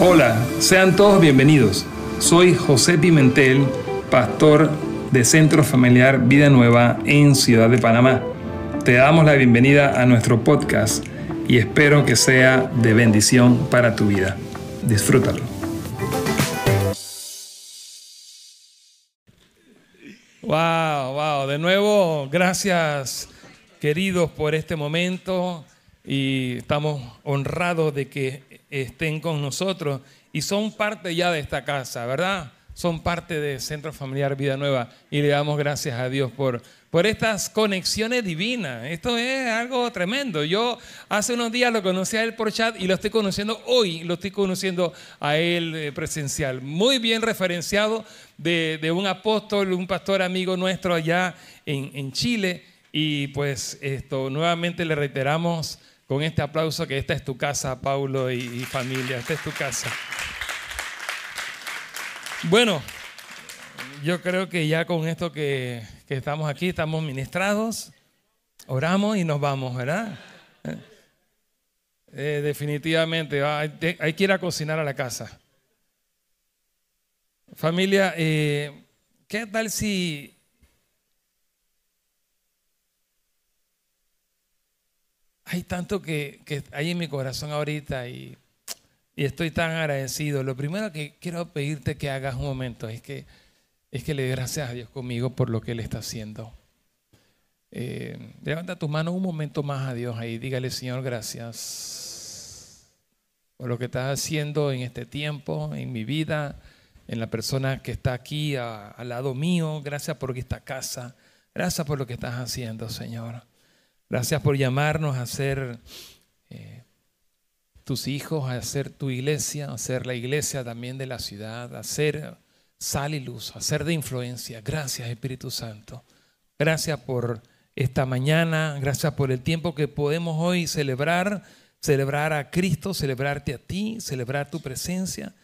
Hola, sean todos bienvenidos. Soy José Pimentel, pastor de Centro Familiar Vida Nueva en Ciudad de Panamá. Te damos la bienvenida a nuestro podcast y espero que sea de bendición para tu vida. Disfrútalo. Wow, wow. De nuevo, gracias queridos por este momento y estamos honrados de que estén con nosotros y son parte ya de esta casa, ¿verdad? Son parte de Centro Familiar Vida Nueva y le damos gracias a Dios por, por estas conexiones divinas. Esto es algo tremendo. Yo hace unos días lo conocí a él por chat y lo estoy conociendo hoy, lo estoy conociendo a él eh, presencial. Muy bien referenciado de, de, un apóstol, un pastor amigo nuestro allá en, en Chile. Y pues esto, nuevamente le reiteramos con este aplauso que esta es tu casa, Paulo y, familia, esta es tu casa. Bueno, yo creo que ya con esto que, estamos aquí, estamos ministrados, oramos y nos vamos, ¿verdad? Eh, definitivamente, hay, que ir a cocinar a la casa. Familia, eh, ¿qué tal si hay tanto que, hay en mi corazón ahorita y, estoy tan agradecido. Lo primero que quiero pedirte que hagas un momento es que, es que le dé gracias a Dios conmigo por lo que Él está haciendo. Eh, levanta tu mano un momento más a Dios ahí. Dígale, Señor, gracias por lo que estás haciendo en este tiempo, en mi vida, en la persona que está aquí al lado mío. Gracias por esta casa. Gracias por lo que estás haciendo, Señor. Gracias por llamarnos a ser eh, tus hijos, a ser tu iglesia, a ser la iglesia también de la ciudad, a ser sal y luz, a ser de influencia. Gracias Espíritu Santo. Gracias por esta mañana, gracias por el tiempo que podemos hoy celebrar, celebrar a Cristo, celebrarte a ti, celebrar tu presencia.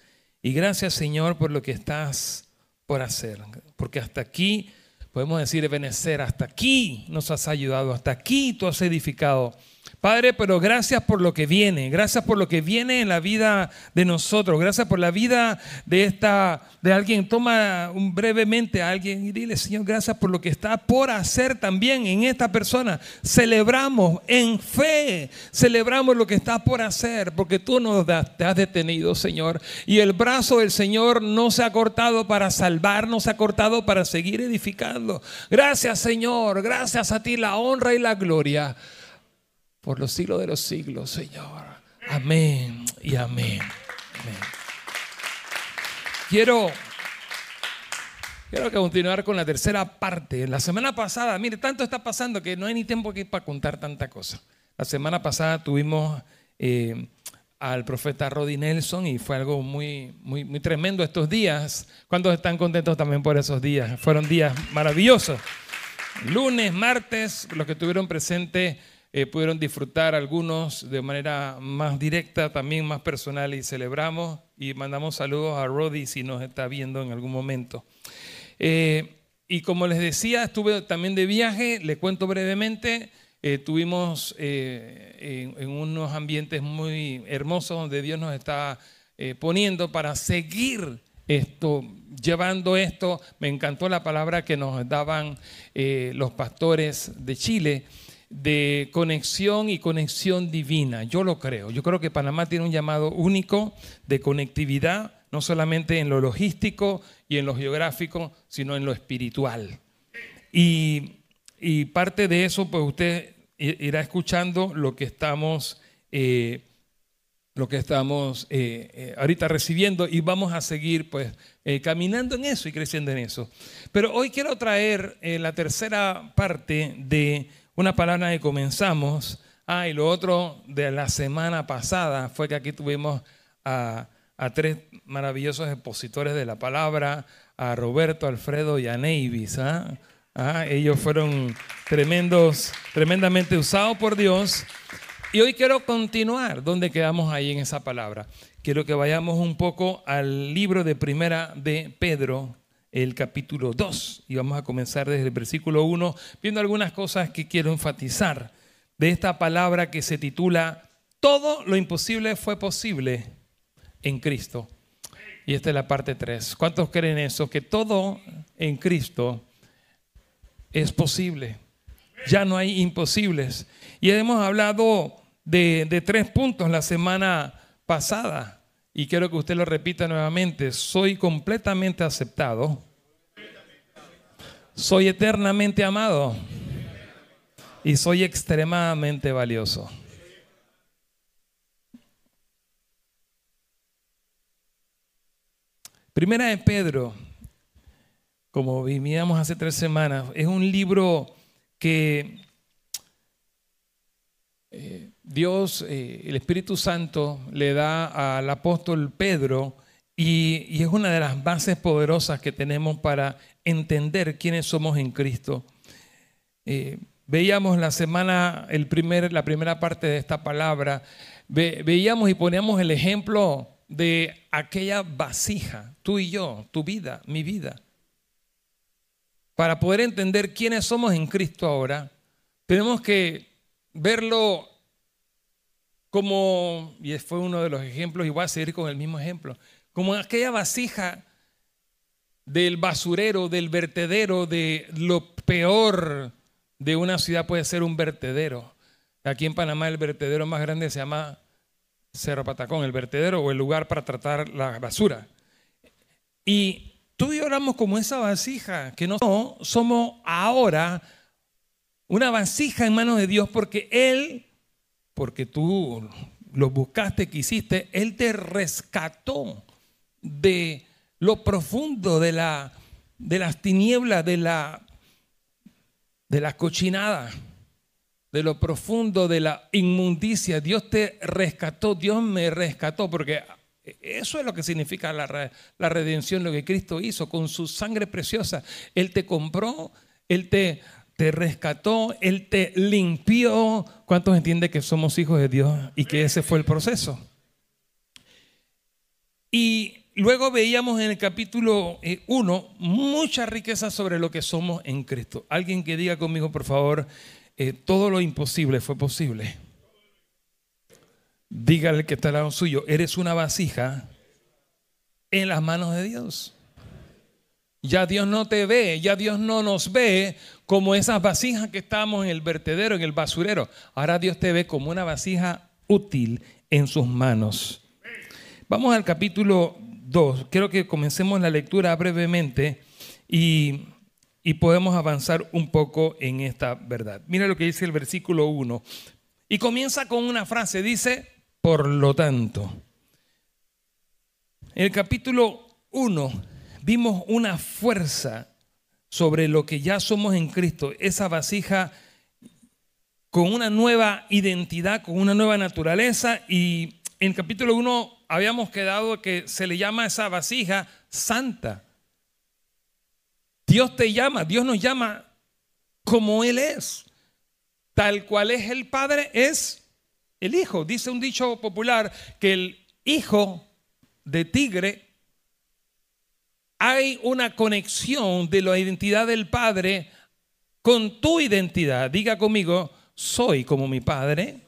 Y gracias Señor por lo que estás por hacer, porque hasta aquí podemos decir, Benecer, hasta aquí nos has ayudado, hasta aquí tú has edificado. Padre, pero gracias por lo que viene, gracias por lo que viene en la vida de nosotros, gracias por la vida de esta, de alguien. Toma brevemente a alguien y dile, Señor, gracias por lo que está por hacer también en esta persona. Celebramos en fe, celebramos lo que está por hacer, porque tú nos has detenido, Señor. Y el brazo del Señor no se ha cortado para salvar, no se ha cortado para seguir edificando. Gracias, Señor, gracias a ti la honra y la gloria por los siglos de los siglos, Señor. Amén y amén. Quiero, quiero continuar con la tercera parte. La semana pasada, mire, tanto está pasando que no hay ni tiempo aquí para contar tanta cosa. La semana pasada tuvimos eh, al profeta Roddy Nelson y fue algo muy, muy, muy tremendo estos días. ¿Cuántos están contentos también por esos días? Fueron días maravillosos. Lunes, martes, los que tuvieron presente eh, pudieron disfrutar algunos de manera más directa, también más personal y celebramos y mandamos saludos a Roddy si nos está viendo en algún momento. Eh, y como les decía, estuve también de viaje, les cuento brevemente, eh, tuvimos en, en, unos ambientes muy hermosos donde Dios nos está poniendo para seguir esto, llevando esto. Me encantó la palabra que nos daban los pastores de Chile de conexión y conexión divina. Yo lo creo. Yo creo que Panamá tiene un llamado único de conectividad, no solamente en lo logístico y en lo geográfico, sino en lo espiritual. Y, parte de eso, pues usted irá escuchando lo que estamos, eh, lo que estamos eh, eh, ahorita recibiendo y vamos a seguir pues caminando en eso y creciendo en eso. Pero hoy quiero traer la tercera parte de una palabra que comenzamos. Ah, y lo otro de la semana pasada fue que aquí tuvimos a, tres maravillosos expositores de la palabra, a Roberto, Alfredo y a Neivis. ¿ah? Ah, ellos fueron tremendos, tremendamente usados por Dios. Y hoy quiero continuar donde quedamos ahí en esa palabra. Quiero que vayamos un poco al libro de primera de Pedro, el capítulo 2 y vamos a comenzar desde el versículo 1 viendo algunas cosas que quiero enfatizar de esta palabra que se titula Todo lo imposible fue posible en Cristo. Y esta es la parte 3. ¿Cuántos creen eso? Que todo en Cristo es posible. Ya no hay imposibles. Y hemos hablado de, de tres puntos la semana pasada. Y quiero que usted lo repita nuevamente. Soy completamente aceptado. Soy eternamente amado. Y soy extremadamente valioso. Primera de Pedro, como vimos hace tres semanas, es un libro que eh, Dios, eh, el Espíritu Santo, le da al apóstol Pedro y, es una de las bases poderosas que tenemos para entender quiénes somos en Cristo. Eh, veíamos la semana, el primer, la primera parte de esta palabra, veíamos y poníamos el ejemplo de aquella vasija, tú y yo, tu vida, mi vida. Para poder entender quiénes somos en Cristo ahora, tenemos que verlo como, y fue uno de los ejemplos, y voy a seguir con el mismo ejemplo, como aquella vasija del basurero, del vertedero, de lo peor de una ciudad puede ser un vertedero. Aquí en Panamá el vertedero más grande se llama Cerro Patacón, el vertedero o el lugar para tratar la basura. Y tú y yo oramos como esa vasija, que no somos ahora una vasija en manos de Dios porque Él, porque tú lo buscaste, quisiste, Él te rescató de lo profundo de, la, de las tinieblas, de la, de la cochinada de lo profundo de la inmundicia. Dios te rescató, Dios me rescató, porque eso es lo que significa la, la, redención, lo que Cristo hizo con su sangre preciosa. Él te compró, Él te, te rescató, Él te limpió. ¿Cuántos entienden que somos hijos de Dios y que ese fue el proceso? Y luego veíamos en el capítulo 1 eh, mucha riqueza sobre lo que somos en Cristo. Alguien que diga conmigo, por favor, eh, todo lo imposible fue posible. Dígale que está al lado suyo, eres una vasija en las manos de Dios. Ya Dios no te ve, ya Dios no nos ve como esas vasijas que estamos en el vertedero, en el basurero. Ahora Dios te ve como una vasija útil en sus manos. Vamos al capítulo 2. Quiero que comencemos la lectura brevemente y y podemos avanzar un poco en esta verdad. Mira lo que dice el versículo 1. Y comienza con una frase, dice, por lo tanto. En el capítulo 1 vimos una fuerza sobre lo que ya somos en Cristo, esa vasija con una nueva identidad, con una nueva naturaleza. Y en el capítulo 1 habíamos quedado que se le llama esa vasija santa. Dios te llama, Dios nos llama como Él es. Tal cual es el Padre, es el Hijo. Dice un dicho popular que el Hijo de Tigre, hay una conexión de la identidad del Padre con tu identidad. Diga conmigo, soy como mi Padre.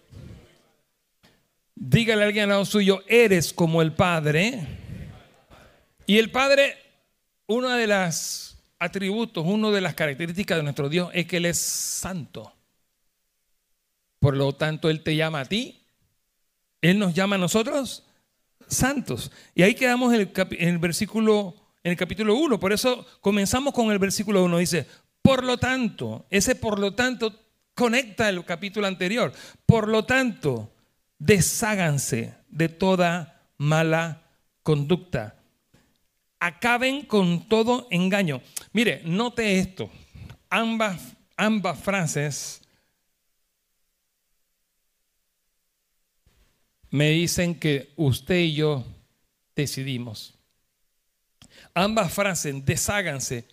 Dígale a alguien al lado suyo, eres como el Padre. Y el Padre, una de las atributos, una de las características de nuestro Dios es que Él es santo. Por lo tanto, Él te llama a ti, Él nos llama a nosotros santos. Y ahí quedamos en el, versículo, en el capítulo 1. Por eso comenzamos con el versículo 1. Dice, por lo tanto, ese por lo tanto conecta el capítulo anterior. Por lo tanto, desháganse de toda mala conducta acaben con todo engaño. Mire, note esto. Ambas, ambas frases me dicen que usted y yo decidimos. Ambas frases, desháganse.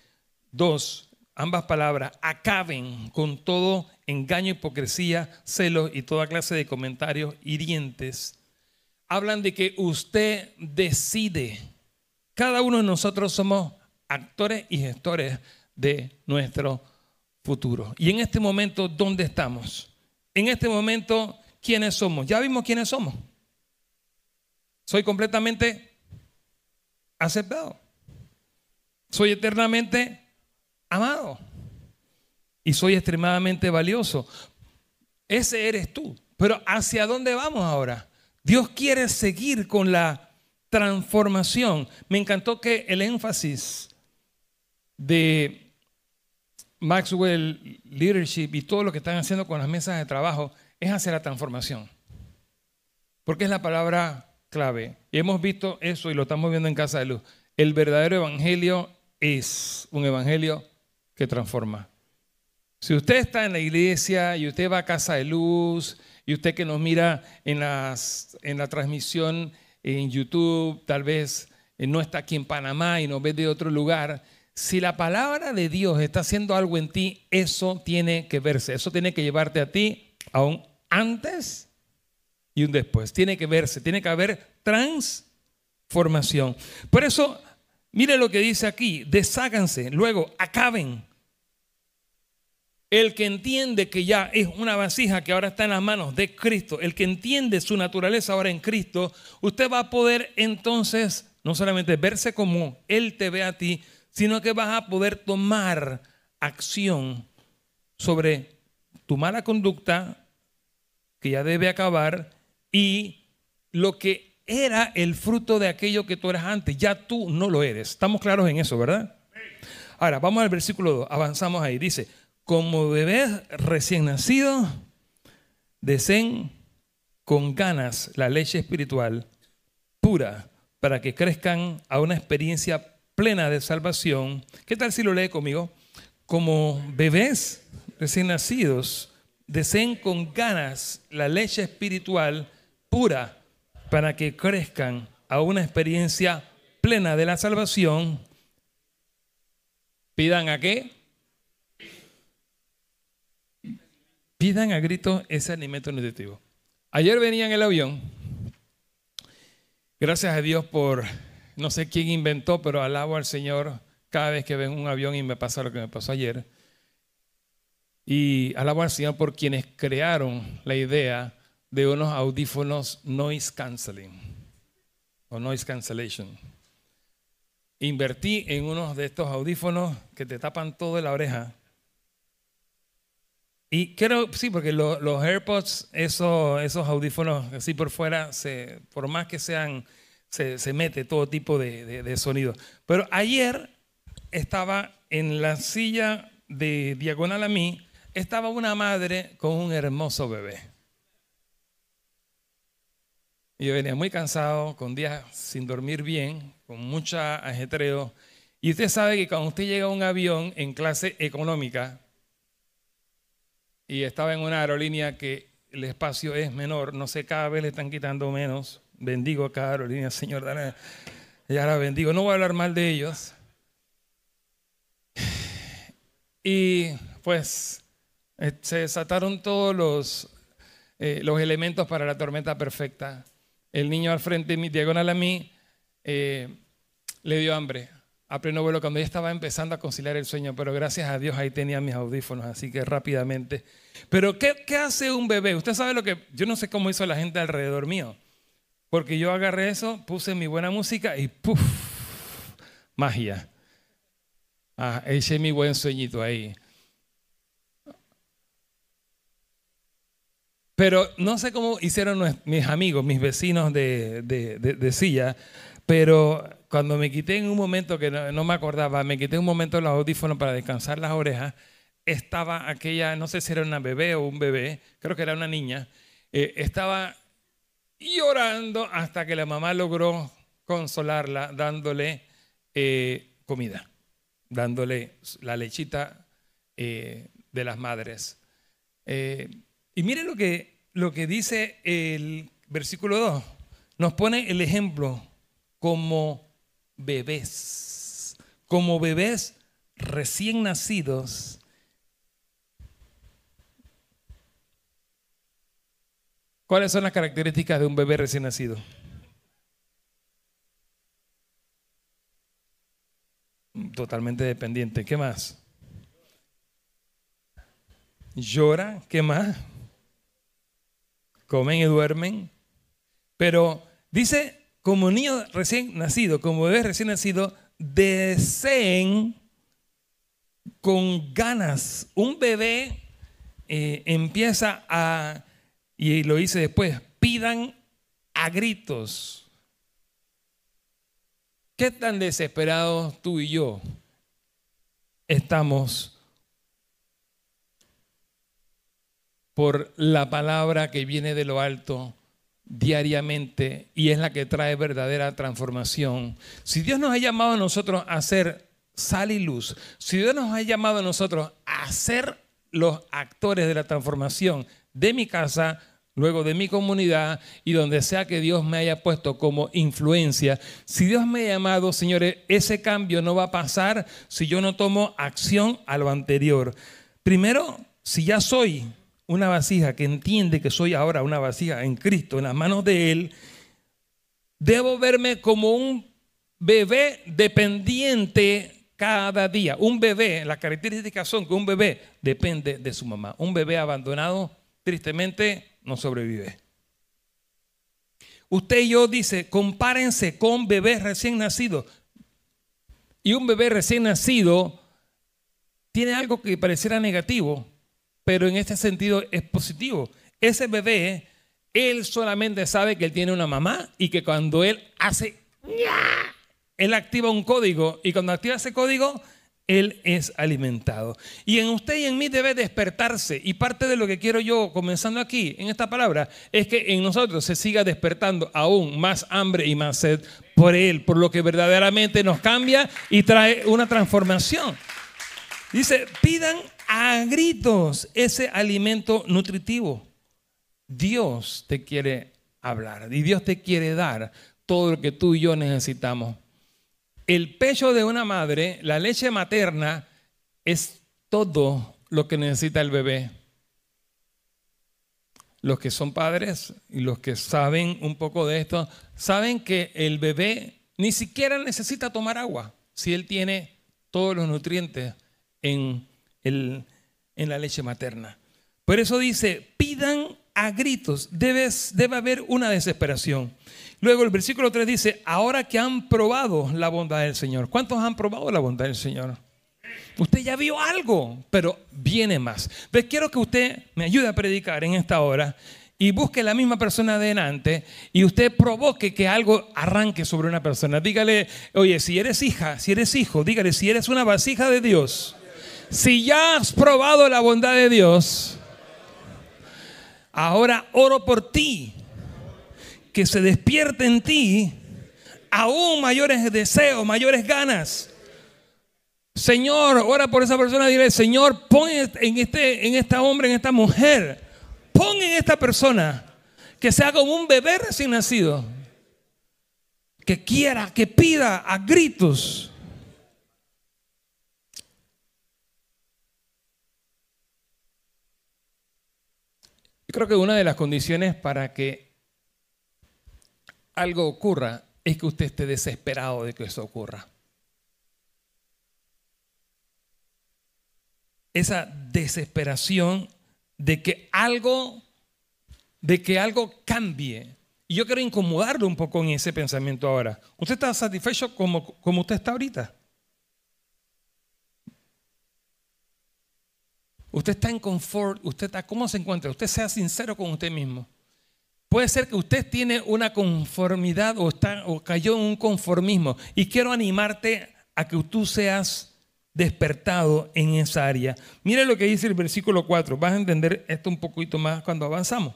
Dos, ambas palabras, acaben con todo engaño, hipocresía, celos y toda clase de comentarios hirientes. Hablan de que usted decide cada uno de nosotros somos actores y gestores de nuestro futuro. Y en este momento, ¿dónde estamos? En este momento, ¿quiénes somos? Ya vimos quiénes somos. Soy completamente aceptado. Soy eternamente amado. Y soy extremadamente valioso. Ese eres tú. Pero ¿hacia dónde vamos ahora? Dios quiere seguir con la transformación. Me encantó que el énfasis de Maxwell Leadership y todo lo que están haciendo con las mesas de trabajo es hacia la transformación. Porque es la palabra clave. Y hemos visto eso y lo estamos viendo en Casa de Luz. El verdadero evangelio es un evangelio que transforma. Si usted está en la iglesia y usted va a Casa de Luz y usted que nos mira en, las, en la transmisión en YouTube, tal vez eh, no está aquí en Panamá y nos ve de otro lugar, si la palabra de Dios está haciendo algo en ti, eso tiene que verse, eso tiene que llevarte a ti a un antes y un después. Tiene que verse, tiene que haber transformación. Por eso, mire lo que dice aquí, desháganse, luego acaben. El que entiende que ya es una vasija que ahora está en las manos de Cristo, el que entiende su naturaleza ahora en Cristo, usted va a poder entonces no solamente verse como Él te ve a ti, sino que vas a poder tomar acción sobre tu mala conducta, que ya debe acabar, y lo que era el fruto de aquello que tú eras antes, ya tú no lo eres. Estamos claros en eso, ¿verdad? Ahora, vamos al versículo 2, avanzamos ahí. Dice, como bebés recién nacidos, deseen con ganas la leche espiritual pura para que crezcan a una experiencia plena de salvación. ¿Qué tal si lo lee conmigo? Como bebés recién nacidos, deseen con ganas la leche espiritual pura para que crezcan a una experiencia plena de la salvación. Pidan a qué? pidan a grito ese alimento nutritivo. Ayer venía en el avión, gracias a Dios por, no sé quién inventó, pero alabo al Señor cada vez que ven un avión y me pasa lo que me pasó ayer. Y alabo al Señor por quienes crearon la idea de unos audífonos noise canceling o noise cancellation. Invertí en unos de estos audífonos que te tapan todo de la oreja y quiero, sí, porque los AirPods, esos, esos audífonos así por fuera, se, por más que sean, se, se mete todo tipo de, de, sonido. Pero ayer estaba en la silla de diagonal a mí, estaba una madre con un hermoso bebé. Yo venía muy cansado, con días sin dormir bien, con mucha ajetreo. Y usted sabe que cuando usted llega a un avión en clase económica, y estaba en una aerolínea que el espacio es menor, no sé, cada vez le están quitando menos. Bendigo a cada aerolínea, Señor, ya la bendigo. No voy a hablar mal de ellos. Y pues eh, se desataron todos eh, los elementos para la tormenta perfecta. El niño al frente, diagonal a mí, eh, le dio hambre a pleno vuelo cuando ya estaba empezando a conciliar el sueño, pero gracias a Dios ahí tenía mis audífonos, así que rápidamente. Pero ¿qué, ¿qué, hace un bebé? Usted sabe lo que, yo no sé cómo hizo la gente alrededor mío, porque yo agarré eso, puse mi buena música y ¡puf! Magia. Ah, eché mi buen sueñito ahí. Pero no sé cómo hicieron mis amigos, mis vecinos de, de, de silla, pero cuando me quité en un momento que no, me acordaba, me quité un momento los audífonos para descansar las orejas, estaba aquella, no sé si era una bebé o un bebé, creo que era una niña, eh, estaba llorando hasta que la mamá logró consolarla dándole eh, comida, dándole la lechita eh, de las madres. Y miren lo que, lo que dice el versículo 2, nos pone el ejemplo como bebés, como bebés recién nacidos. ¿Cuáles son las características de un bebé recién nacido? Totalmente dependiente. ¿Qué más? Llora. ¿Qué más? Comen y duermen. Pero dice como niño recién nacido, como bebé recién nacido, deseen con ganas. Un bebé eh, empieza a, y lo hice después, pidan a gritos. ¿Qué tan desesperados tú y yo estamos por la palabra que viene de lo alto diariamente y es la que trae verdadera transformación. Si Dios nos ha llamado a nosotros a ser sal y luz, si Dios nos ha llamado a nosotros a ser los actores de la transformación de mi casa, luego de mi comunidad y donde sea que Dios me haya puesto como influencia, si Dios me ha llamado, señores, ese cambio no va a pasar si yo no tomo acción a lo anterior. Primero, si ya soy una vasija que entiende que soy ahora una vasija en Cristo, en las manos de Él, debo verme como un bebé dependiente cada día. Un bebé, las características son que un bebé depende de su mamá. Un bebé abandonado, tristemente, no sobrevive. Usted y yo dice, compárense con bebés recién nacidos. Y un bebé recién nacido tiene algo que pareciera negativo, pero en este sentido es positivo. Ese bebé, él solamente sabe que él tiene una mamá y que cuando él hace, él activa un código y cuando activa ese código, él es alimentado. Y en usted y en mí debe despertarse. Y parte de lo que quiero yo, comenzando aquí, en esta palabra, es que en nosotros se siga despertando aún más hambre y más sed por Él, por lo que verdaderamente nos cambia y trae una transformación. Dice, pidan a gritos ese alimento nutritivo. Dios te quiere hablar y Dios te quiere dar todo lo que tú y yo necesitamos. El pecho de una madre, la leche materna, es todo lo que necesita el bebé. Los que son padres y los que saben un poco de esto, saben que el bebé ni siquiera necesita tomar agua si él tiene todos los nutrientes en en la leche materna. Por eso dice, pidan a gritos, Debes, debe haber una desesperación. Luego el versículo 3 dice, ahora que han probado la bondad del Señor. ¿Cuántos han probado la bondad del Señor? Usted ya vio algo, pero viene más. Pues quiero que usted me ayude a predicar en esta hora y busque la misma persona adelante y usted provoque que algo arranque sobre una persona. Dígale, oye, si eres hija, si eres hijo, dígale, si eres una vasija de Dios, si ya has probado la bondad de Dios, ahora oro por ti, que se despierte en ti aún mayores deseos, mayores ganas. Señor, ora por esa persona, dile, Señor, pon en este, en esta hombre, en esta mujer, pon en esta persona que sea como un bebé recién nacido, que quiera, que pida a gritos Creo que una de las condiciones para que algo ocurra es que usted esté desesperado de que eso ocurra. Esa desesperación de que algo, de que algo cambie. Y yo quiero incomodarlo un poco en ese pensamiento ahora. ¿Usted está satisfecho como, como usted está ahorita? Usted está en confort, usted está, ¿cómo se encuentra? Usted sea sincero con usted mismo. Puede ser que usted tiene una conformidad o, está, o cayó en un conformismo. Y quiero animarte a que tú seas despertado en esa área. Mire lo que dice el versículo 4. Vas a entender esto un poquito más cuando avanzamos.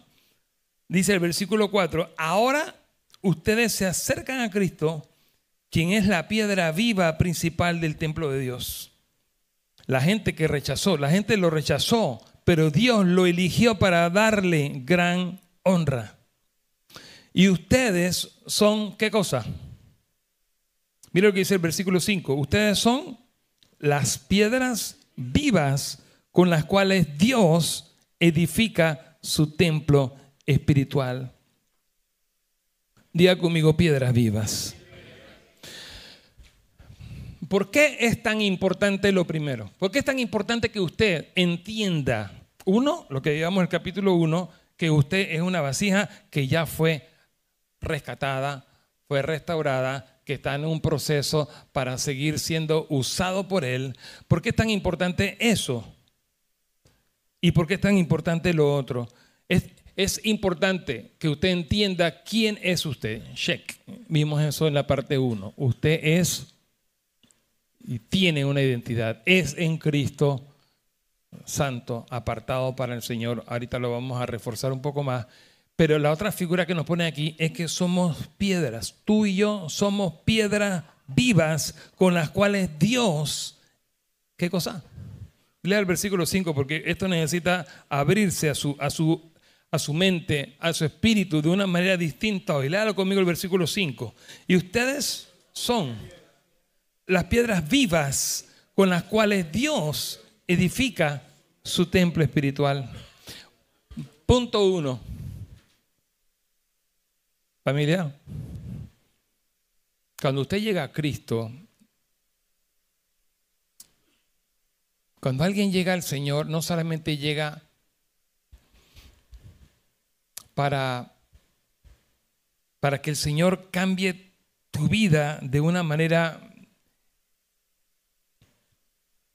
Dice el versículo 4, ahora ustedes se acercan a Cristo, quien es la piedra viva principal del templo de Dios la gente que rechazó, la gente lo rechazó, pero Dios lo eligió para darle gran honra. Y ustedes son, ¿qué cosa? Mira lo que dice el versículo 5. Ustedes son las piedras vivas con las cuales Dios edifica su templo espiritual. Diga conmigo piedras vivas. ¿Por qué es tan importante lo primero? ¿Por qué es tan importante que usted entienda, uno, lo que digamos en el capítulo 1, que usted es una vasija que ya fue rescatada, fue restaurada, que está en un proceso para seguir siendo usado por Él. ¿Por qué es tan importante eso? ¿Y por qué es tan importante lo otro? Es, importante que usted entienda quién es usted. Check. Vimos eso en la parte 1. Usted es y tiene una identidad. Es en Cristo santo, apartado para el Señor. Ahorita lo vamos a reforzar un poco más. Pero la otra figura que nos pone aquí es que somos piedras. Tú y yo somos piedras vivas con las cuales Dios, ¿qué cosa? Lea el versículo 5 porque esto necesita abrirse a su, a su, a su mente, a su espíritu de una manera distinta hoy. Léalo conmigo el versículo 5. Y ustedes son las piedras vivas con las cuales Dios edifica su templo espiritual. Punto uno. Familia, cuando usted llega a Cristo, cuando alguien llega al Señor, no solamente llega para, para que el Señor cambie tu vida de una manera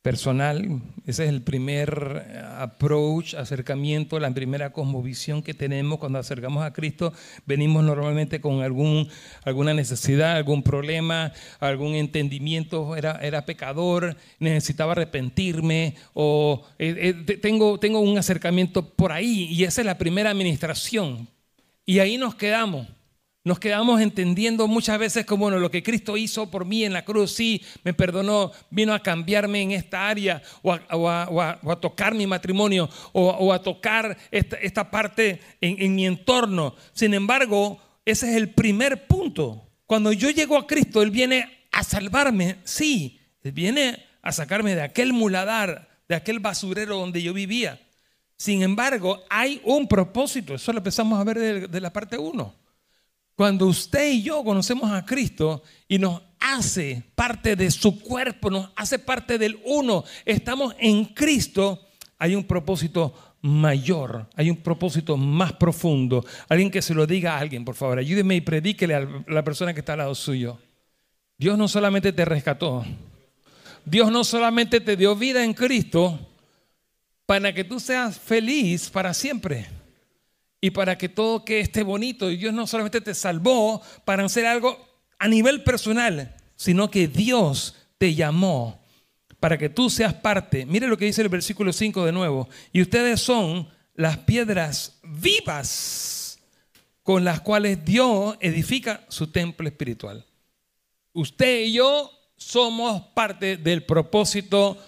personal. Ese es el primer eh, approach, acercamiento, la primera cosmovisión que tenemos cuando acercamos a Cristo. Venimos normalmente con algún, alguna necesidad, algún problema, algún entendimiento, era, era pecador, necesitaba arrepentirme o eh, eh, tengo, tengo un acercamiento por ahí y esa es la primera administración. Y ahí nos quedamos. Nos quedamos entendiendo muchas veces como bueno, lo que Cristo hizo por mí en la cruz, sí, me perdonó, vino a cambiarme en esta área o a, tocar mi matrimonio o, a tocar esta, parte en, en mi entorno. Sin embargo, ese es el primer punto. Cuando yo llego a Cristo, Él viene a salvarme, sí, Él viene a sacarme de aquel muladar, de aquel basurero donde yo vivía. Sin embargo, hay un propósito, eso lo empezamos a ver de, de la parte 1. Cuando usted y yo conocemos a Cristo y nos hace parte de su cuerpo, nos hace parte del uno, estamos en Cristo, hay un propósito mayor, hay un propósito más profundo. Alguien que se lo diga a alguien, por favor, ayúdeme y predíquele a la persona que está al lado suyo. Dios no solamente te rescató, Dios no solamente te dio vida en Cristo para que tú seas feliz para siempre y para que todo que esté bonito. Y Dios no solamente te salvó para hacer algo a nivel personal, sino que Dios te llamó para que tú seas parte. Mire lo que dice el versículo 5 de nuevo. Y ustedes son las piedras vivas con las cuales Dios edifica su templo espiritual. Usted y yo somos parte del propósito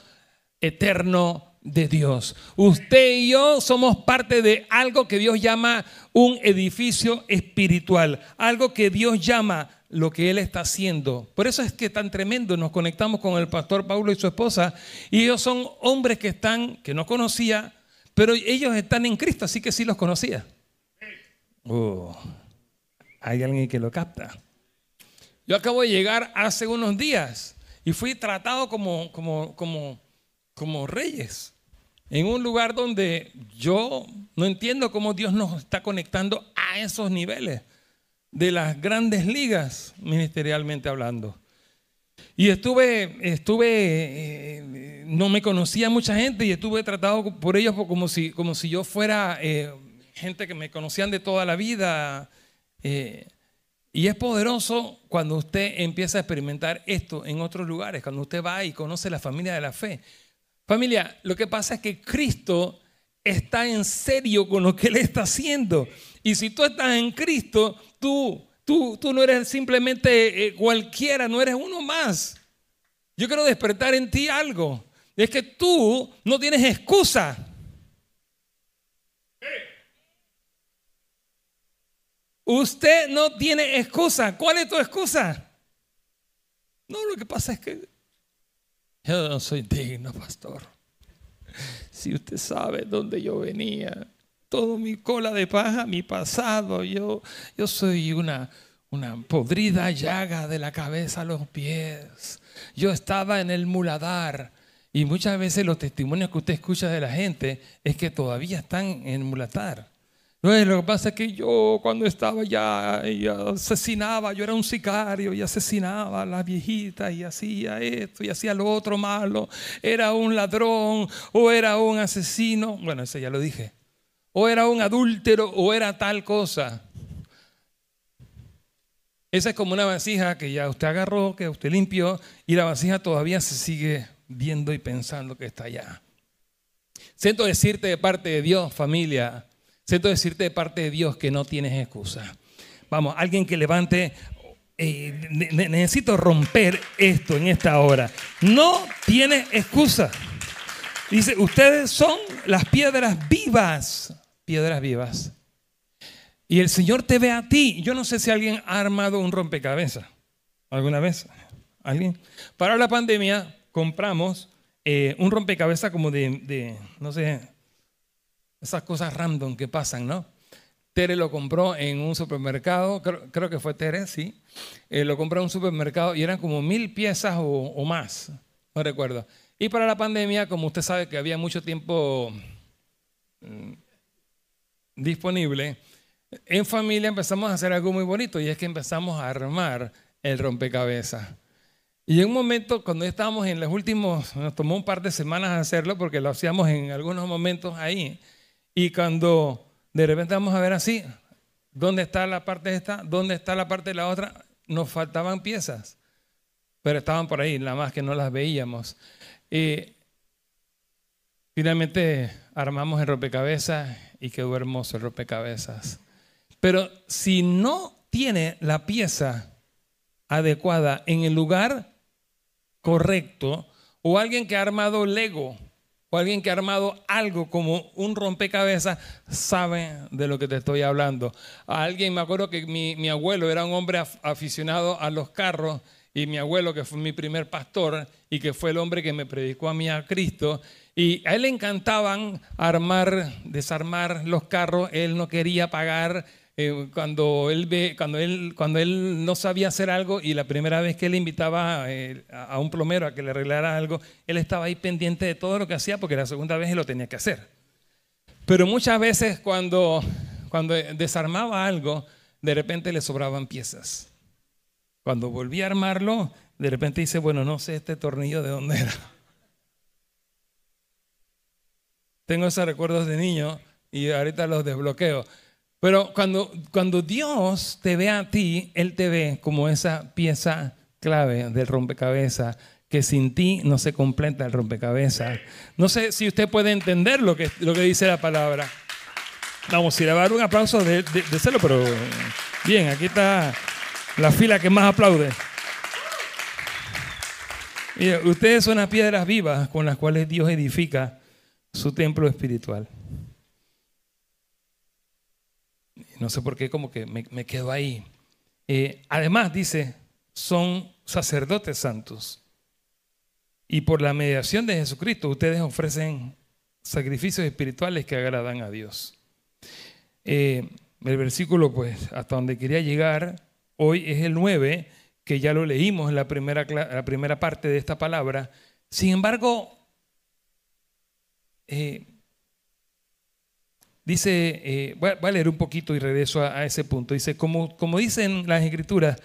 eterno de Dios. Usted y yo somos parte de algo que Dios llama un edificio espiritual, algo que Dios llama lo que Él está haciendo. Por eso es que tan tremendo nos conectamos con el pastor Pablo y su esposa, y ellos son hombres que están, que no conocía, pero ellos están en Cristo, así que sí los conocía. Oh, hay alguien que lo capta. Yo acabo de llegar hace unos días y fui tratado como, como, como, como reyes en un lugar donde yo no entiendo cómo Dios nos está conectando a esos niveles de las grandes ligas, ministerialmente hablando. Y estuve, estuve, eh, no me conocía mucha gente y estuve tratado por ellos como si, como si yo fuera eh, gente que me conocían de toda la vida. Eh, y es poderoso cuando usted empieza a experimentar esto en otros lugares, cuando usted va y conoce la familia de la fe. Familia, lo que pasa es que Cristo está en serio con lo que Él está haciendo. Y si tú estás en Cristo, tú, tú, tú no eres simplemente eh, cualquiera, no eres uno más. Yo quiero despertar en ti algo. Es que tú no tienes excusa. Usted no tiene excusa. ¿Cuál es tu excusa? No, lo que pasa es que yo no soy digno, pastor. Si usted sabe dónde yo venía, todo mi cola de paja, mi pasado, yo, yo soy una, una podrida llaga de la cabeza a los pies. Yo estaba en el muladar. Y muchas veces los testimonios que usted escucha de la gente es que todavía están en muladar. Lo que pasa es que yo cuando estaba ya, asesinaba, yo era un sicario y asesinaba a las viejitas y hacía esto y hacía lo otro malo. Era un ladrón o era un asesino. Bueno, eso ya lo dije. O era un adúltero o era tal cosa. Esa es como una vasija que ya usted agarró, que usted limpió y la vasija todavía se sigue viendo y pensando que está allá. Siento decirte de parte de Dios, familia, Siento decirte de parte de Dios que no tienes excusa. Vamos, alguien que levante, eh, necesito romper esto en esta hora. No tienes excusa. Dice, ustedes son las piedras vivas, piedras vivas. Y el Señor te ve a ti. Yo no sé si alguien ha armado un rompecabezas alguna vez. ¿Alguien? Para la pandemia compramos eh, un rompecabezas como de, de, no sé, esas cosas random que pasan, ¿no? Tere lo compró en un supermercado, creo, que fue Tere, sí. Eh, lo compró en un supermercado y eran como mil piezas o, más, no recuerdo. Y para la pandemia, como usted sabe que había mucho tiempo mm, disponible, en familia empezamos a hacer algo muy bonito y es que empezamos a armar el rompecabezas. Y en un momento, cuando estábamos en los últimos, nos tomó un par de semanas hacerlo porque lo hacíamos en algunos momentos ahí. Y cuando de repente vamos a ver así, ¿dónde está la parte de esta? ¿Dónde está la parte de la otra? Nos faltaban piezas, pero estaban por ahí, nada más que no las veíamos. Y finalmente armamos el rompecabezas y quedó hermoso el rompecabezas. Pero si no tiene la pieza adecuada en el lugar correcto, o alguien que ha armado Lego o alguien que ha armado algo como un rompecabezas sabe de lo que te estoy hablando. alguien, me acuerdo que mi, abuelo era un hombre aficionado a los carros y mi abuelo, que fue mi primer pastor y que fue el hombre que me predicó a mí a Cristo, y a él le encantaban armar, desarmar los carros, él no quería pagar eh, cuando, él ve, cuando, él, cuando él no sabía hacer algo y la primera vez que él invitaba eh, a un plomero a que le arreglara algo, él estaba ahí pendiente de todo lo que hacía porque la segunda vez él lo tenía que hacer. Pero muchas veces cuando, cuando desarmaba algo, de repente le sobraban piezas. Cuando volví a armarlo, de repente dice, bueno, no sé este tornillo de dónde era. Tengo esos recuerdos de niño y ahorita los desbloqueo. Pero cuando, cuando Dios te ve a ti, Él te ve como esa pieza clave del rompecabezas que sin ti no se completa el rompecabezas. No sé si usted puede entender lo que, lo que dice la palabra. Vamos, si le va a dar un aplauso de, de, celo, pero bien, aquí está la fila que más aplaude. ustedes son las piedras vivas con las cuales Dios edifica su templo espiritual. No sé por qué, como que me, quedo ahí. Eh, además, dice, son sacerdotes santos. Y por la mediación de Jesucristo, ustedes ofrecen sacrificios espirituales que agradan a Dios. Eh, el versículo, pues, hasta donde quería llegar hoy es el 9, que ya lo leímos en la primera, la primera parte de esta palabra. Sin embargo, eh, Dice, eh, voy, a, leer un poquito y regreso a, ese punto. Dice, como, como dicen las escrituras,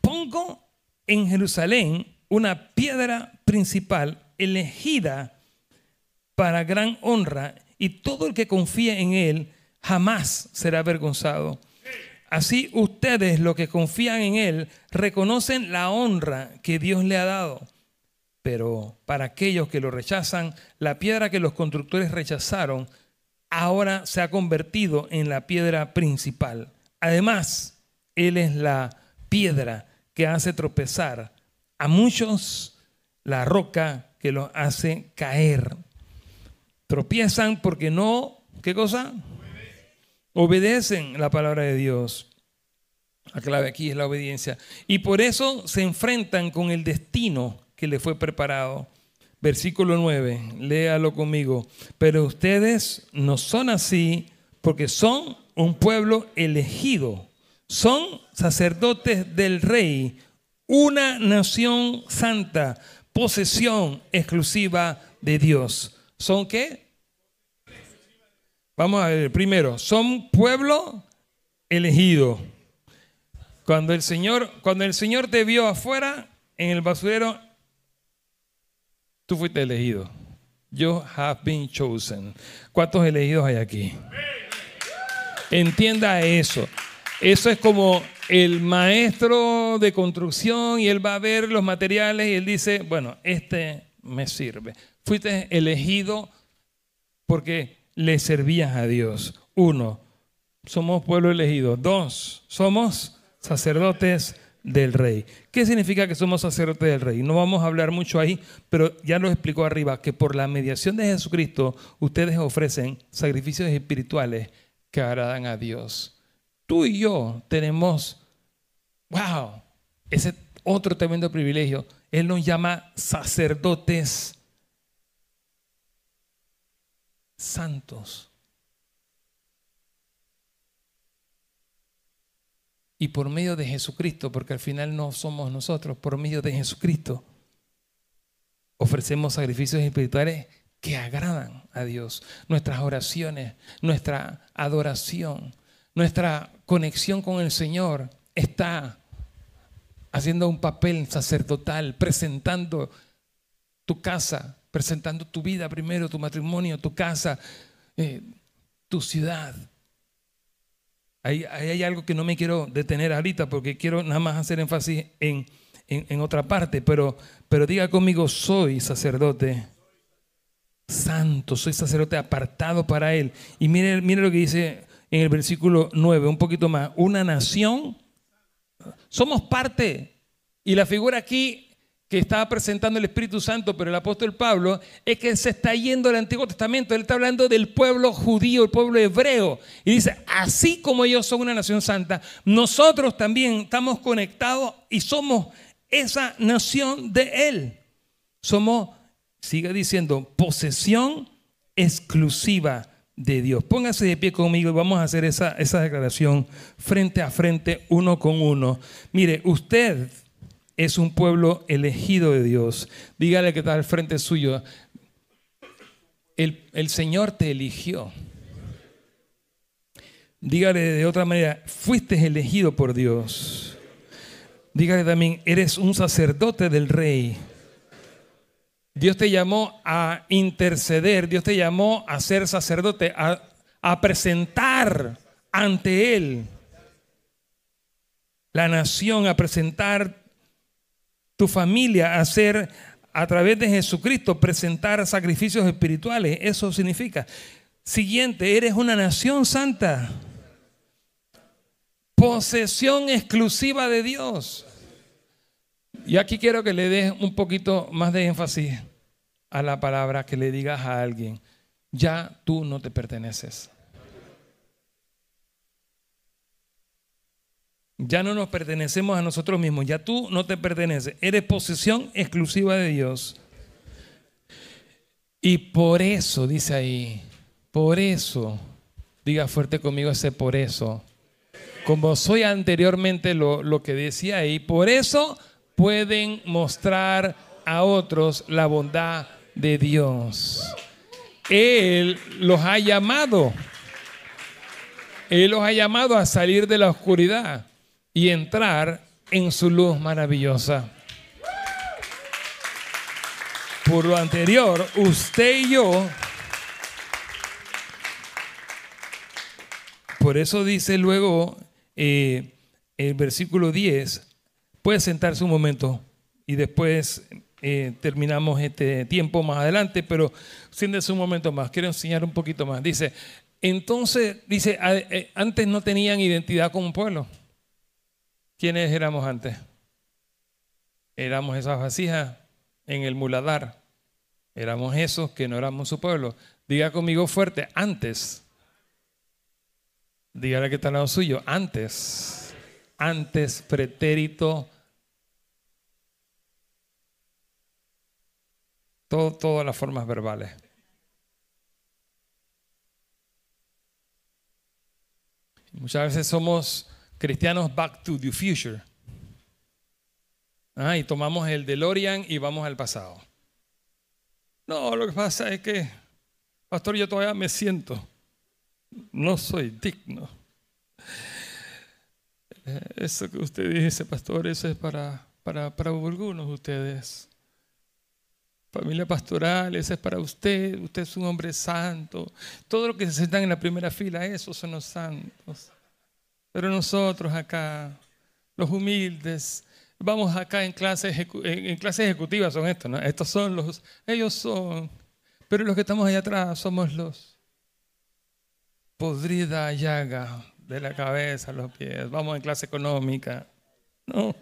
pongo en Jerusalén una piedra principal elegida para gran honra y todo el que confíe en él jamás será avergonzado. Así ustedes, los que confían en él, reconocen la honra que Dios le ha dado. Pero para aquellos que lo rechazan, la piedra que los constructores rechazaron, ahora se ha convertido en la piedra principal. Además, Él es la piedra que hace tropezar a muchos, la roca que los hace caer. Tropiezan porque no, ¿qué cosa? Obedecen la palabra de Dios. La clave aquí es la obediencia. Y por eso se enfrentan con el destino que le fue preparado. Versículo 9, léalo conmigo. Pero ustedes no son así porque son un pueblo elegido. Son sacerdotes del rey, una nación santa, posesión exclusiva de Dios. ¿Son qué? Vamos a ver, primero, son pueblo elegido. Cuando el Señor, cuando el Señor te vio afuera en el basurero, tú fuiste elegido. You have been chosen. ¿Cuántos elegidos hay aquí? Entienda eso. Eso es como el maestro de construcción y él va a ver los materiales y él dice, bueno, este me sirve. Fuiste elegido porque le servías a Dios. Uno, somos pueblo elegido. Dos, somos sacerdotes del rey. ¿Qué significa que somos sacerdotes del rey? No vamos a hablar mucho ahí, pero ya lo explicó arriba, que por la mediación de Jesucristo ustedes ofrecen sacrificios espirituales que agradan a Dios. Tú y yo tenemos, wow, ese otro tremendo privilegio. Él nos llama sacerdotes santos. Y por medio de Jesucristo, porque al final no somos nosotros, por medio de Jesucristo, ofrecemos sacrificios espirituales que agradan a Dios. Nuestras oraciones, nuestra adoración, nuestra conexión con el Señor está haciendo un papel sacerdotal, presentando tu casa, presentando tu vida primero, tu matrimonio, tu casa, eh, tu ciudad. Ahí, hay algo que no me quiero detener ahorita porque quiero nada más hacer énfasis en, en, otra parte, pero, pero diga conmigo, soy sacerdote santo, soy sacerdote apartado para Él. Y mire, mire lo que dice en el versículo 9, un poquito más, una nación, somos parte. Y la figura aquí que estaba presentando el Espíritu Santo, pero el apóstol Pablo, es que se está yendo al Antiguo Testamento. Él está hablando del pueblo judío, el pueblo hebreo. Y dice, así como ellos son una nación santa, nosotros también estamos conectados y somos esa nación de Él. Somos, sigue diciendo, posesión exclusiva de Dios. Póngase de pie conmigo y vamos a hacer esa, esa declaración frente a frente, uno con uno. Mire, usted es un pueblo elegido de Dios. Dígale que está al frente suyo. El, el Señor te eligió. Dígale de otra manera, fuiste elegido por Dios. Dígale también, eres un sacerdote del rey. Dios te llamó a interceder, Dios te llamó a ser sacerdote, a, a presentar ante Él la nación, a presentar tu familia hacer a través de Jesucristo, presentar sacrificios espirituales. Eso significa. Siguiente, eres una nación santa. Posesión exclusiva de Dios. Y aquí quiero que le des un poquito más de énfasis a la palabra que le digas a alguien. Ya tú no te perteneces. Ya no nos pertenecemos a nosotros mismos, ya tú no te perteneces, eres posesión exclusiva de Dios. Y por eso, dice ahí, por eso, diga fuerte conmigo ese por eso, como soy anteriormente lo, lo que decía ahí, por eso pueden mostrar a otros la bondad de Dios. Él los ha llamado. Él los ha llamado a salir de la oscuridad y entrar en su luz maravillosa. Por lo anterior, usted y yo, por eso dice luego eh, el versículo 10, puede sentarse un momento y después eh, terminamos este tiempo más adelante, pero siéntese un momento más, quiero enseñar un poquito más. Dice, entonces, dice, eh, antes no tenían identidad como pueblo. ¿Quiénes éramos antes? Éramos esas vasijas en el muladar. Éramos esos que no éramos su pueblo. Diga conmigo fuerte, antes. Dígale que está al lado suyo, antes. Antes, pretérito. Todo, todas las formas verbales. Muchas veces somos cristianos back to the future. Ah, y tomamos el DeLorean y vamos al pasado. No, lo que pasa es que, pastor, yo todavía me siento no soy digno. Eso que usted dice, pastor, eso es para, para, para algunos de ustedes. Familia pastoral, ese es para usted, usted es un hombre santo. Todo lo que se están en la primera fila, esos son los santos. Pero nosotros acá, los humildes, vamos acá en clases, en clases ejecutivas son estos, ¿no? Estos son los, ellos son, pero los que estamos allá atrás somos los podrida llaga de la cabeza a los pies. Vamos en clase económica. No.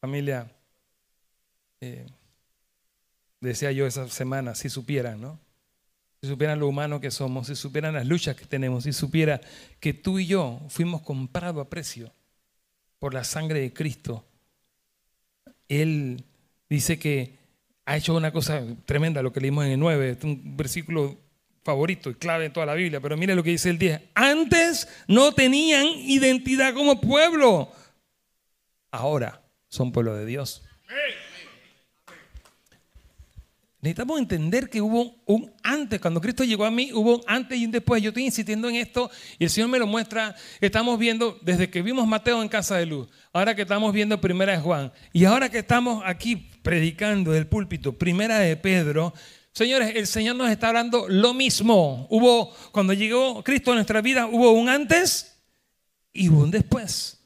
Familia, eh, decía yo esa semana, si supieran, ¿no? Si supieran lo humano que somos, si supieran las luchas que tenemos, si supiera que tú y yo fuimos comprados a precio por la sangre de Cristo. Él dice que ha hecho una cosa tremenda, lo que leímos en el 9, es un versículo favorito y clave en toda la Biblia, pero mire lo que dice el 10. Antes no tenían identidad como pueblo, ahora son pueblo de Dios. Necesitamos entender que hubo un antes, cuando Cristo llegó a mí, hubo un antes y un después. Yo estoy insistiendo en esto y el Señor me lo muestra. Estamos viendo, desde que vimos Mateo en Casa de Luz, ahora que estamos viendo Primera de Juan y ahora que estamos aquí predicando del púlpito, Primera de Pedro, señores, el Señor nos está hablando lo mismo. Hubo, cuando llegó Cristo a nuestra vida, hubo un antes y hubo un después.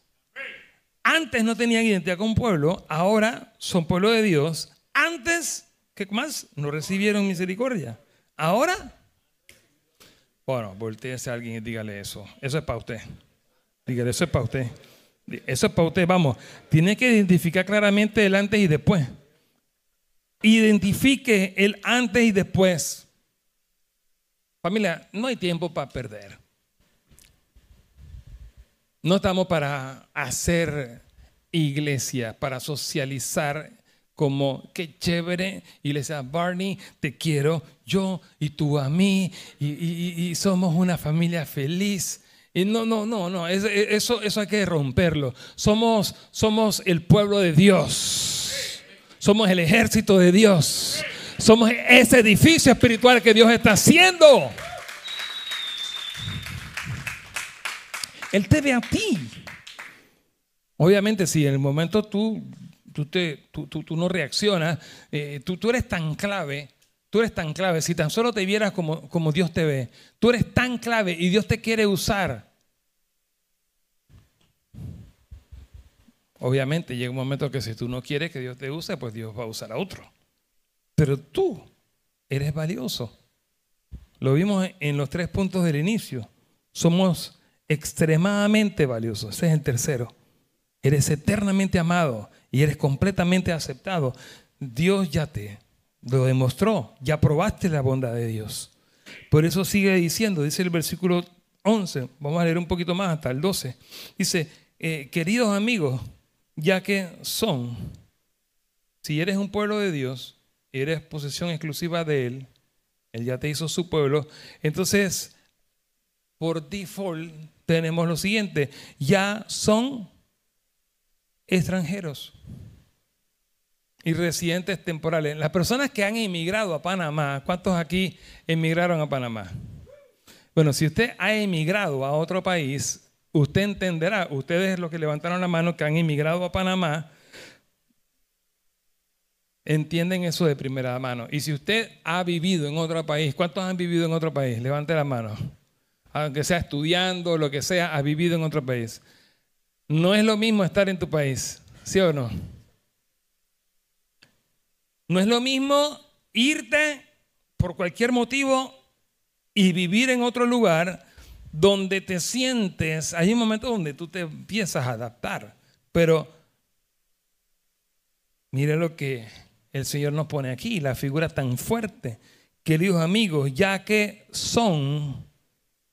Antes no tenían identidad con pueblo, ahora son pueblo de Dios. Antes ¿Qué más? No recibieron misericordia. Ahora, bueno, volteese a alguien y dígale eso. Eso es para usted. Dígale, eso es para usted. Eso es para usted. Vamos, tiene que identificar claramente el antes y después. Identifique el antes y después. Familia, no hay tiempo para perder. No estamos para hacer iglesia, para socializar como qué chévere, y le decía, Barney, te quiero, yo y tú a mí, y, somos una familia feliz. Y no, no, no, no, eso, eso hay que romperlo. Somos, somos el pueblo de Dios, somos el ejército de Dios, somos ese edificio espiritual que Dios está haciendo. Él te ve a ti. Obviamente, si en el momento tú tú, te, tú, tú, no reaccionas, eh, tú, tú eres tan clave, tú eres tan clave, si tan solo te vieras como, como Dios te ve, tú eres tan clave y Dios te quiere usar. Obviamente llega un momento que si tú no quieres que Dios te use, pues Dios va a usar a otro. Pero tú eres valioso. Lo vimos en los tres puntos del inicio. Somos extremadamente valiosos. Ese es el tercero. Eres eternamente amado y eres completamente aceptado, Dios ya te lo demostró, ya probaste la bondad de Dios. Por eso sigue diciendo, dice el versículo 11, vamos a leer un poquito más hasta el 12, dice, eh, queridos amigos, ya que son, si eres un pueblo de Dios, eres posesión exclusiva de Él, Él ya te hizo su pueblo, entonces, por default, tenemos lo siguiente, ya son extranjeros y residentes temporales. Las personas que han emigrado a Panamá, ¿cuántos aquí emigraron a Panamá? Bueno, si usted ha emigrado a otro país, usted entenderá, ustedes los que levantaron la mano que han emigrado a Panamá, entienden eso de primera mano. Y si usted ha vivido en otro país, ¿cuántos han vivido en otro país? Levante la mano. Aunque sea estudiando, lo que sea, ha vivido en otro país. No es lo mismo estar en tu país, ¿sí o no? No es lo mismo irte por cualquier motivo y vivir en otro lugar donde te sientes, hay un momento donde tú te empiezas a adaptar, pero mire lo que el Señor nos pone aquí, la figura tan fuerte, queridos amigos, ya que son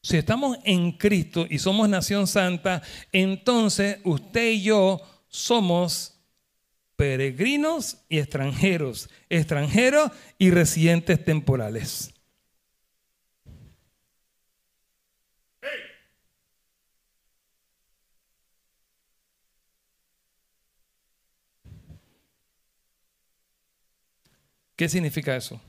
si estamos en Cristo y somos nación santa, entonces usted y yo somos peregrinos y extranjeros, extranjeros y residentes temporales. ¿Qué significa eso?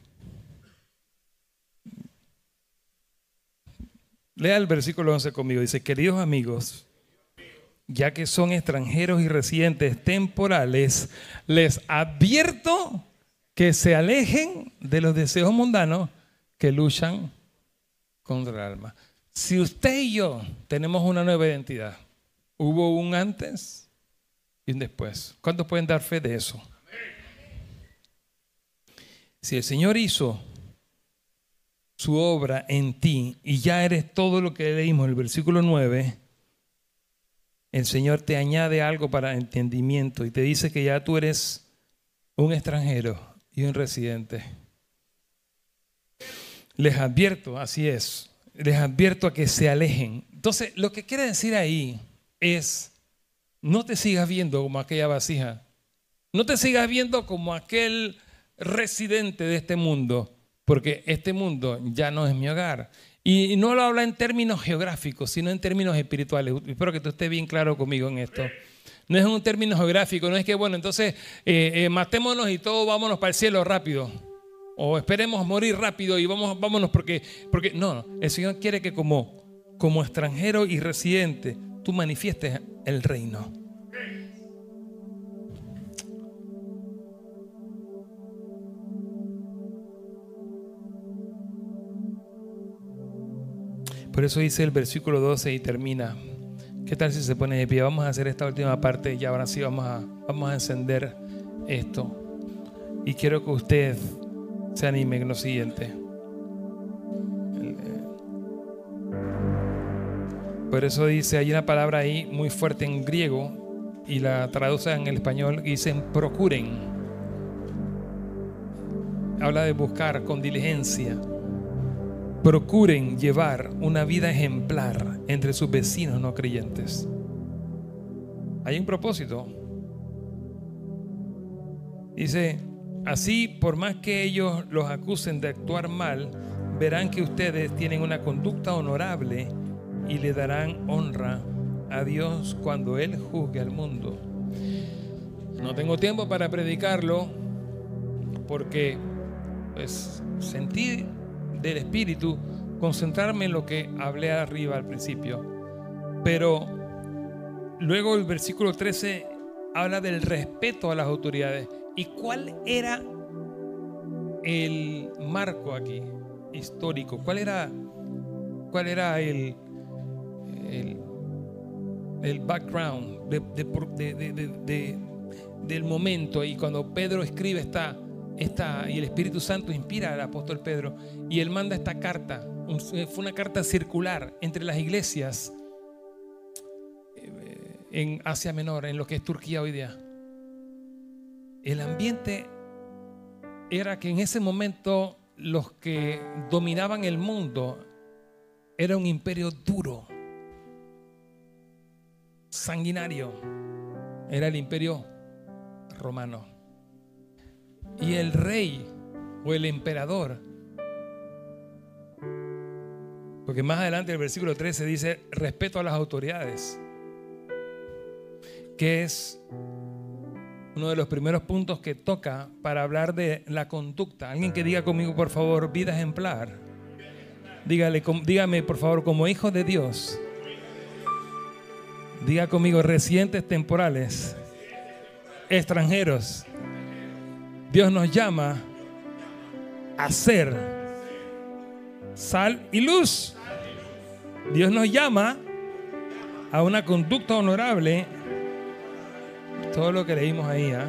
Lea el versículo 11 conmigo. Dice, queridos amigos, ya que son extranjeros y residentes temporales, les advierto que se alejen de los deseos mundanos que luchan contra el alma. Si usted y yo tenemos una nueva identidad, hubo un antes y un después. ¿Cuántos pueden dar fe de eso? Si el Señor hizo su obra en ti y ya eres todo lo que leímos en el versículo 9, el Señor te añade algo para entendimiento y te dice que ya tú eres un extranjero y un residente. Les advierto, así es, les advierto a que se alejen. Entonces, lo que quiere decir ahí es, no te sigas viendo como aquella vasija, no te sigas viendo como aquel residente de este mundo, porque este mundo ya no es mi hogar. Y no lo habla en términos geográficos, sino en términos espirituales. Espero que tú estés bien claro conmigo en esto. No es un término geográfico, no es que, bueno, entonces eh, eh, matémonos y todos vámonos para el cielo rápido. O esperemos morir rápido y vamos, vámonos porque, porque no, el Señor quiere que como, como extranjero y residente tú manifiestes el reino. Por eso dice el versículo 12 y termina. ¿Qué tal si se pone de pie? Vamos a hacer esta última parte y ahora sí vamos a, vamos a encender esto. Y quiero que usted se anime en lo siguiente. Por eso dice, hay una palabra ahí muy fuerte en griego y la traduce en el español, dicen procuren. Habla de buscar con diligencia procuren llevar una vida ejemplar entre sus vecinos no creyentes. Hay un propósito. Dice, así por más que ellos los acusen de actuar mal, verán que ustedes tienen una conducta honorable y le darán honra a Dios cuando Él juzgue al mundo. No tengo tiempo para predicarlo porque pues sentí del Espíritu concentrarme en lo que hablé arriba al principio. Pero luego el versículo 13 habla del respeto a las autoridades. ¿Y cuál era el marco aquí histórico? ¿Cuál era, cuál era el, el, background del momento? Y cuando Pedro escribe esta y el Espíritu Santo inspira al apóstol Pedro y él manda esta carta. Fue una carta circular entre las iglesias eh, en Asia Menor, en lo que es Turquía hoy día. El ambiente era que en ese momento los que dominaban el mundo era un imperio duro, sanguinario. Era el imperio romano. Y el rey o el emperador, porque más adelante el versículo 13 dice respeto a las autoridades, que es uno de los primeros puntos que toca para hablar de la conducta. Alguien que diga conmigo, por favor, vida ejemplar. Dígale, dígame, por favor, como hijo de Dios. Diga conmigo, residentes temporales, extranjeros, Dios nos llama a ser sal y luz. Dios nos llama a una conducta honorable. Todo lo que leímos ahí, ¿ah?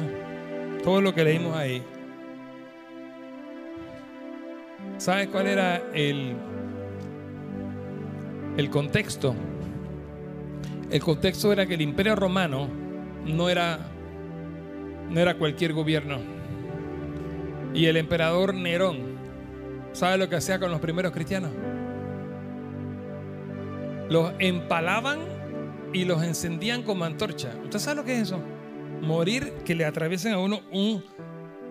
todo lo que leímos ahí. ¿Sabes cuál era el, el contexto? El contexto era que el imperio romano no era, no era cualquier gobierno. Y el emperador Nerón, ¿sabe lo que hacía con los primeros cristianos? Los empalaban y los encendían como antorcha. ¿Usted sabe lo que es eso? Morir que le atraviesen a uno un,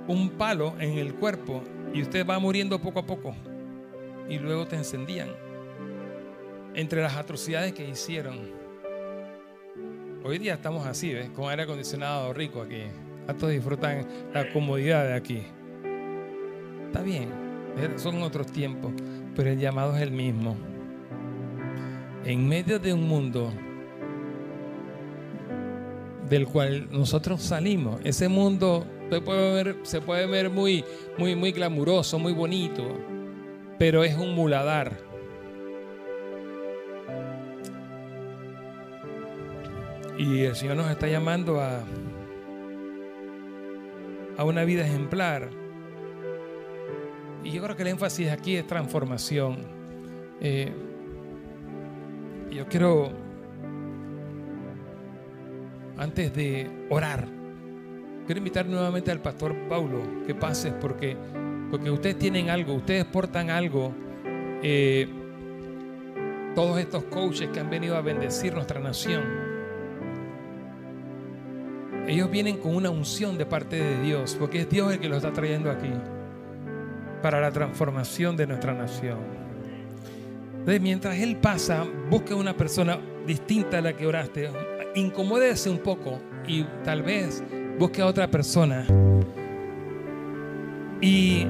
un palo en el cuerpo y usted va muriendo poco a poco. Y luego te encendían. Entre las atrocidades que hicieron. Hoy día estamos así, ¿ves? Con aire acondicionado rico aquí. A todos disfrutan la comodidad de aquí. Está bien, son otros tiempos, pero el llamado es el mismo. en medio de un mundo del cual nosotros salimos. Ese mundo se puede ver, se puede ver muy, muy, muy glamuroso, muy bonito, pero es un muladar. Y el Señor nos está llamando a, a una vida ejemplar. Y yo creo que el énfasis aquí es transformación. Eh, yo quiero antes de orar, quiero invitar nuevamente al pastor Paulo que pases porque, porque ustedes tienen algo, ustedes portan algo. Eh, todos estos coaches que han venido a bendecir nuestra nación, ellos vienen con una unción de parte de Dios, porque es Dios el que los está trayendo aquí para la transformación de nuestra nación. Entonces, mientras Él pasa, busque una persona distinta a la que oraste, incomódese un poco y tal vez busque a otra persona. Y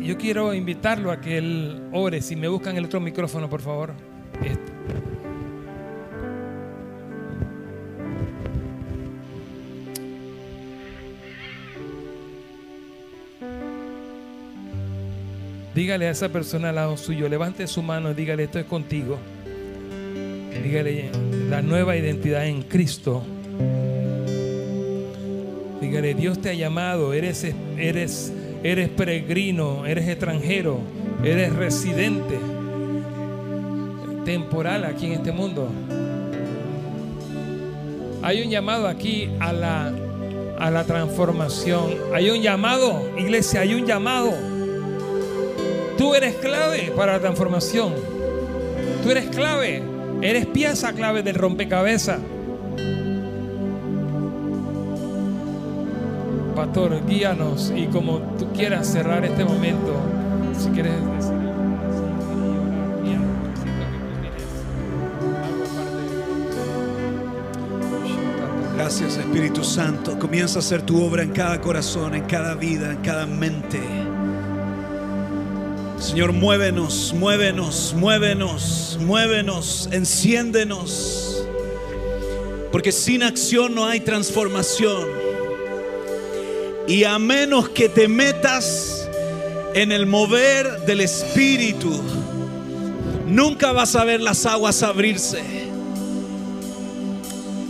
yo quiero invitarlo a que él ore. Si me buscan el otro micrófono, por favor. Este. Dígale a esa persona al lado suyo, levante su mano y dígale, esto es contigo. Dígale la nueva identidad en Cristo. Dígale, Dios te ha llamado, eres, eres, eres peregrino, eres extranjero, eres residente temporal aquí en este mundo. Hay un llamado aquí a la, a la transformación. Hay un llamado, iglesia, hay un llamado. Tú eres clave para la transformación. Tú eres clave. Eres pieza clave del rompecabezas. Pastor, guíanos y como tú quieras cerrar este momento, si quieres decir Gracias Espíritu Santo. Comienza a hacer tu obra en cada corazón, en cada vida, en cada mente. Señor, muévenos, muévenos, muévenos, muévenos, enciéndenos. Porque sin acción no hay transformación. Y a menos que te metas en el mover del Espíritu, nunca vas a ver las aguas abrirse.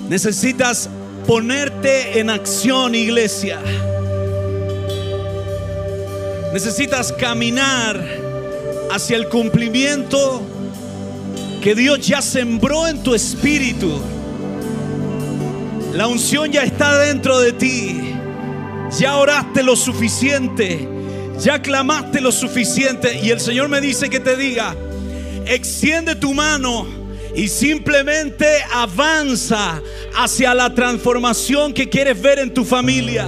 Necesitas ponerte en acción, iglesia. Necesitas caminar hacia el cumplimiento que Dios ya sembró en tu espíritu. La unción ya está dentro de ti. Ya oraste lo suficiente. Ya clamaste lo suficiente. Y el Señor me dice que te diga, extiende tu mano y simplemente avanza hacia la transformación que quieres ver en tu familia,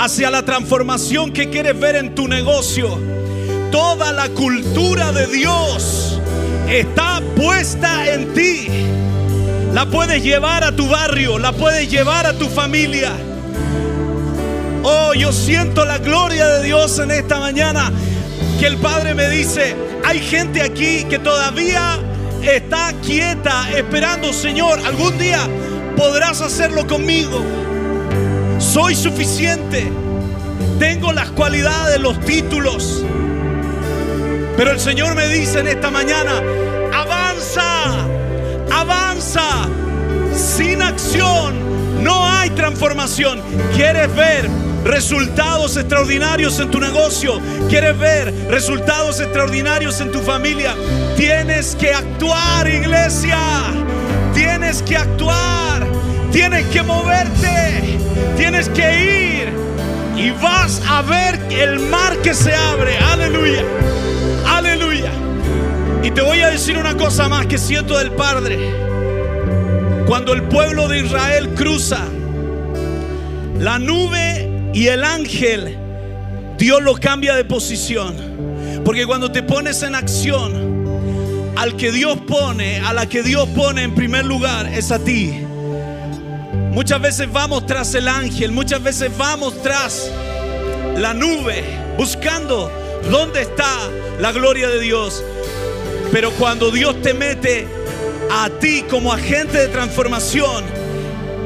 hacia la transformación que quieres ver en tu negocio Toda la cultura de Dios está puesta en ti. La puedes llevar a tu barrio, la puedes llevar a tu familia. Oh, yo siento la gloria de Dios en esta mañana. Que el Padre me dice, hay gente aquí que todavía está quieta, esperando, Señor, algún día podrás hacerlo conmigo. Soy suficiente. Tengo las cualidades, los títulos. Pero el Señor me dice en esta mañana, avanza, avanza. Sin acción no hay transformación. ¿Quieres ver resultados extraordinarios en tu negocio? ¿Quieres ver resultados extraordinarios en tu familia? Tienes que actuar, iglesia. Tienes que actuar. Tienes que moverte. Tienes que ir. Y vas a ver el mar que se abre. Aleluya. Y te voy a decir una cosa más que siento del Padre. Cuando el pueblo de Israel cruza la nube y el ángel, Dios lo cambia de posición. Porque cuando te pones en acción, al que Dios pone, a la que Dios pone en primer lugar, es a ti. Muchas veces vamos tras el ángel, muchas veces vamos tras la nube, buscando dónde está la gloria de Dios. Pero cuando Dios te mete a ti como agente de transformación.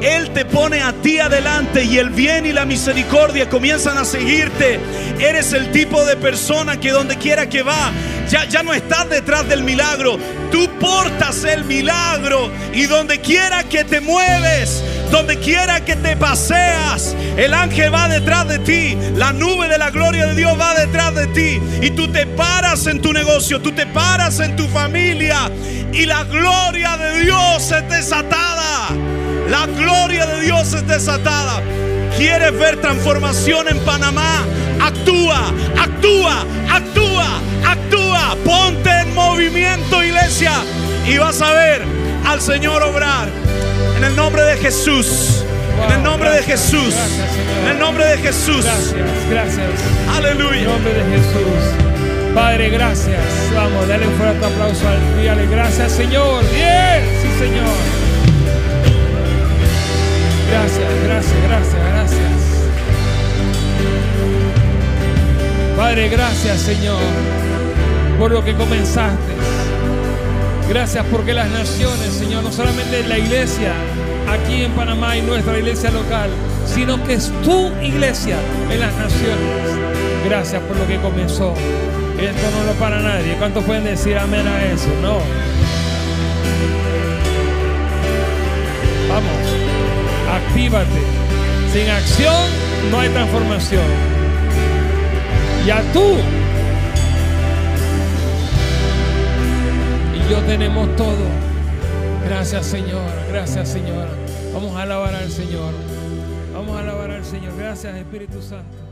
Él te pone a ti adelante y el bien y la misericordia comienzan a seguirte. Eres el tipo de persona que donde quiera que va, ya, ya no estás detrás del milagro. Tú portas el milagro y donde quiera que te mueves, donde quiera que te paseas, el ángel va detrás de ti. La nube de la gloria de Dios va detrás de ti. Y tú te paras en tu negocio, tú te paras en tu familia. Y la gloria de Dios es desatada. La gloria de Dios es desatada. ¿Quieres ver transformación en Panamá? Actúa, actúa, actúa, actúa. Ponte en movimiento, iglesia. Y vas a ver al Señor obrar. En el nombre de Jesús. En el nombre de Jesús. En el nombre de Jesús. Gracias, gracias. En Aleluya. nombre de Jesús. Padre, gracias. Vamos, dale un fuerte aplauso al dígale gracias, Señor. Bien, sí, Señor. Gracias, gracias, gracias, gracias. Padre, gracias, Señor, por lo que comenzaste. Gracias porque las naciones, Señor, no solamente la iglesia aquí en Panamá y nuestra iglesia local, sino que es tu iglesia en las naciones. Gracias por lo que comenzó. Esto no lo para nadie. ¿Cuántos pueden decir amén a eso? No. Vamos, actívate. Sin acción no hay transformación. Ya tú yo tenemos todo. Gracias Señor, gracias Señor. Vamos a alabar al Señor. Vamos a alabar al Señor. Gracias Espíritu Santo.